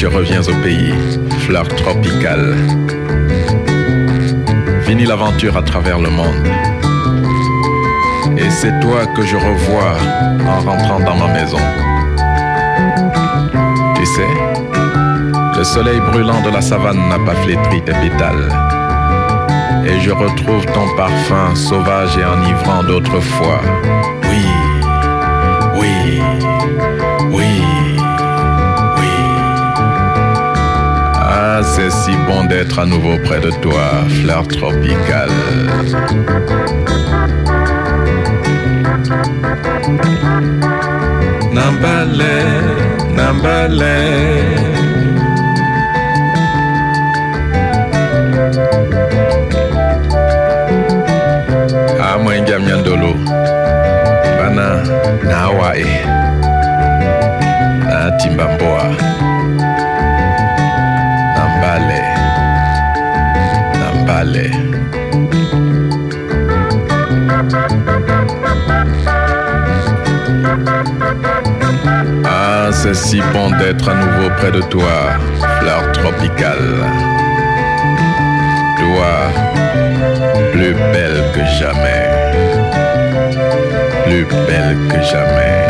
je reviens au pays, fleur tropicale. Fini l'aventure à travers le monde. Et c'est toi que je revois en rentrant dans ma maison. Tu sais, le soleil brûlant de la savane n'a pas flétri tes pétales. Et je retrouve ton parfum sauvage et enivrant d'autrefois. Oui, oui, oui, Ah, c'est si bon d'être à nouveau près de toi, fleur tropicale. Nambale, Nambale. Amwenga myandolo bana na na Timbamboa Ah, c'est si bon d'être à nouveau près de toi, fleur tropicale. Toi, plus belle que jamais. Plus belle que jamais.